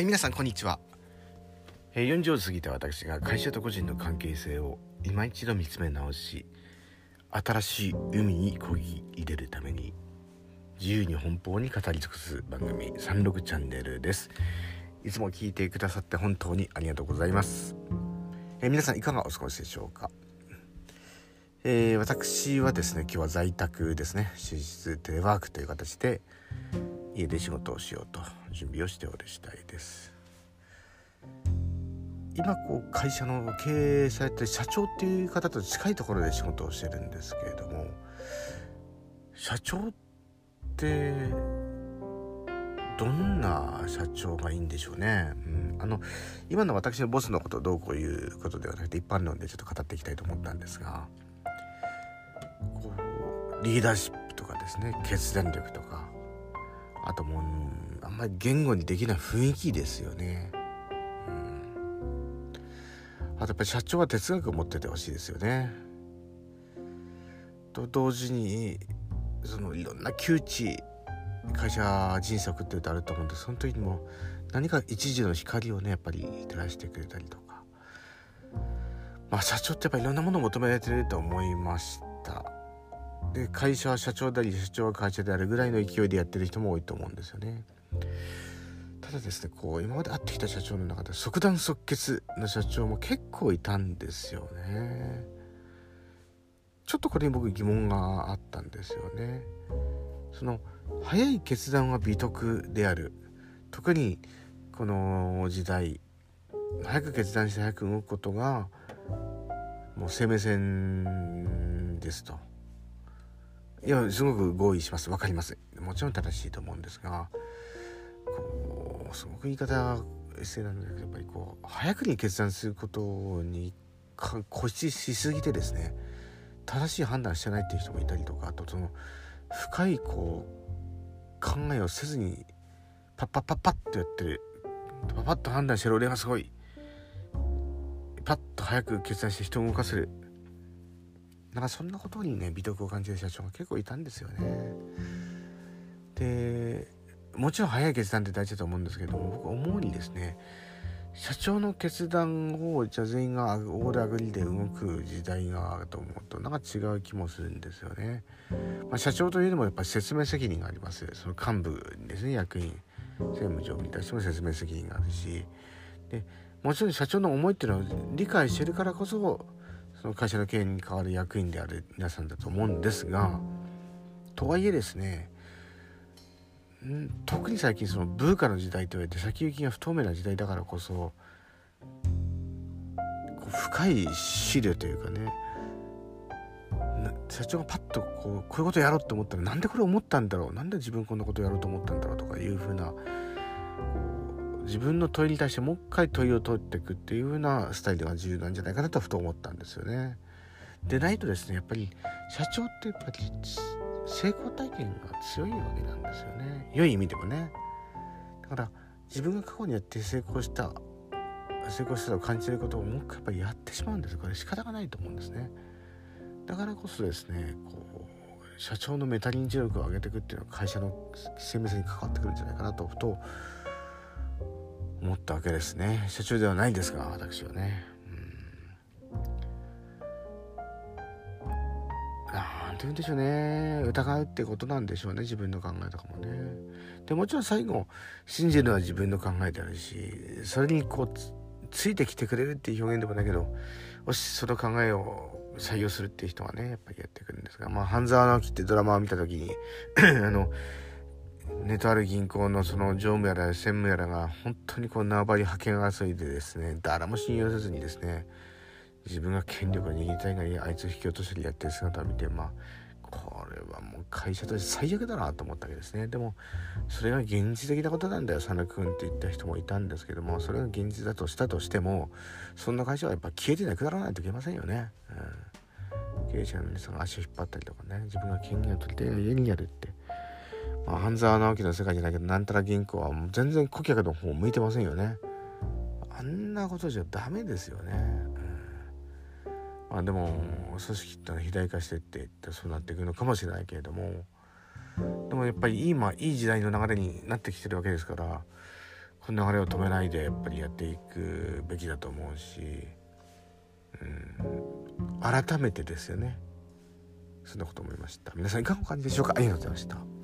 はい皆さんこんにちは。えー40を過ぎた私が会社と個人の関係性を今一度見つめ直し新しい海に漕ぎ入れるために自由に奔放に語り尽くす番組36チャンネルです。いつも聞いてくださって本当にありがとうございます、えー皆さんいかがお過ごしでしょうか？えー私はですね今日は在宅ですね。終日テレワークという形で家で仕事をしようと準備をしておる次第です。今こう会社の経営されてる社長っていう方と近いところで仕事をしてるんですけれども社長ってどんな社長がいいんでしょうね、うん、あの今の私のボスのことをどうこういうことではなくて一般論でちょっと語っていきたいと思ったんですがこうリーダーシップとかですね決断力とかあともうあんまり言語にできない雰囲気ですよね。うん、あとやっぱり社長は哲学を持っててほしいですよね。と同時にそのいろんな窮地会社人生を送ってるとあると思うんでその時にも何か一時の光をねやっぱり照らしてくれたりとかまあ社長ってやっぱりいろんなものを求められてると思いました。で会社は社長であり社長は会社であるぐらいの勢いでやってる人も多いと思うんですよね。ただですねこう今まで会ってきた社長の中で即断即決の社長も結構いたんですよね。ちょっとこれに僕疑問があったんですよね。その早い決断は美徳である。特にこの時代早く決断して早く動くことがもう生命線ですと。いやすごく合意します。分かります。もちろん正しいと思うんですがこうすごく言い方失礼なんだけどやっぱりこう早くに決断することに固執しすぎてですね正しい判断してないっていう人もいたりとかあとその深いこう考えをせずにパッパッパッパッとやってるパパッと判断してる俺がすごいパッと早く決断して人を動かせる。なんかそんなことにね美徳を感じる社長が結構いたんですよね。でもちろん早い決断って大事だと思うんですけども僕思うにですね社長の決断をじゃあ全員がオールアグリで動く時代があると思うとなんか違う気もするんですよね。まあ、社長というのもやっぱり説明責任がありますその幹部ですね役員政務長に対しても説明責任があるしでもちろん社長の思いっていうのを理解してるからこそその会社の経営に代わる役員である皆さんだと思うんですがとはいえですね特に最近そのブーカの時代と言われて先行きが不透明な時代だからこそ深い資料というかね社長がパッとこうこういうことやろうと思ったらなんでこれ思ったんだろうなんで自分こんなことやろうと思ったんだろうとかいうふうな自分の問いに対してもう一回問いを問っていくっていうふうなスタイルが重要なんじゃないかなとふと思ったんですよね。でないとですねやっぱり社長ってやっぱり成功体験が強いわけなんですよね。良い意味でもね。だから自分が過去にやって成功した成功したと感じることをもう一回やっぱりやってしまうんですこれ仕方がないと思うんですね。だからこそですねこう社長のメタ認知力を上げていくっていうのは会社の生命線に関わってくるんじゃないかなとふと思ったわけですね。社長ではないんですが私はね。なんて言うんでしょうね。疑うってことなんでしょうね自分の考えとかもね。でもちろん最後信じるのは自分の考えであるしそれにこうつついてきてくれるっていう表現でもないけどもしその考えを採用するっていう人はねやっぱりやってくるんですがまあ半沢直樹ってドラマを見た時に あのネとある銀行のその常務やら専務やらが本当にこう縄張り覇権争いでですね誰も信用せずにですね自分が権力を握りたいがにあいつを引き落としたりやってる姿を見てまあこれはもう会社として最悪だなと思ったわけですね。でもそれが現実的なことなんだよ佐野君って言った人もいたんですけどもそれが現実だとしたとしてもそんな会社はやっぱ消えてなくならないといけませんよね、うん、経営者の皆さんが足を引っ張ったりとかね自分が権限を取りたいが家にやるってまあ、半沢直樹の世界じゃないけどなんたら銀行はもう全然顧客の方向いてませんよね。あんなことじゃダメですよね、うん、まあでも組織ってのは肥大化してっていってそうなっていくのかもしれないけれども。でもやっぱり今いい時代の流れになってきてるわけですからこの流れを止めないでやっぱりやっていくべきだと思うし、うん、改めてですよね。そんなこと思いました。皆さんいかがお感じでしょうか？ありがとうございました。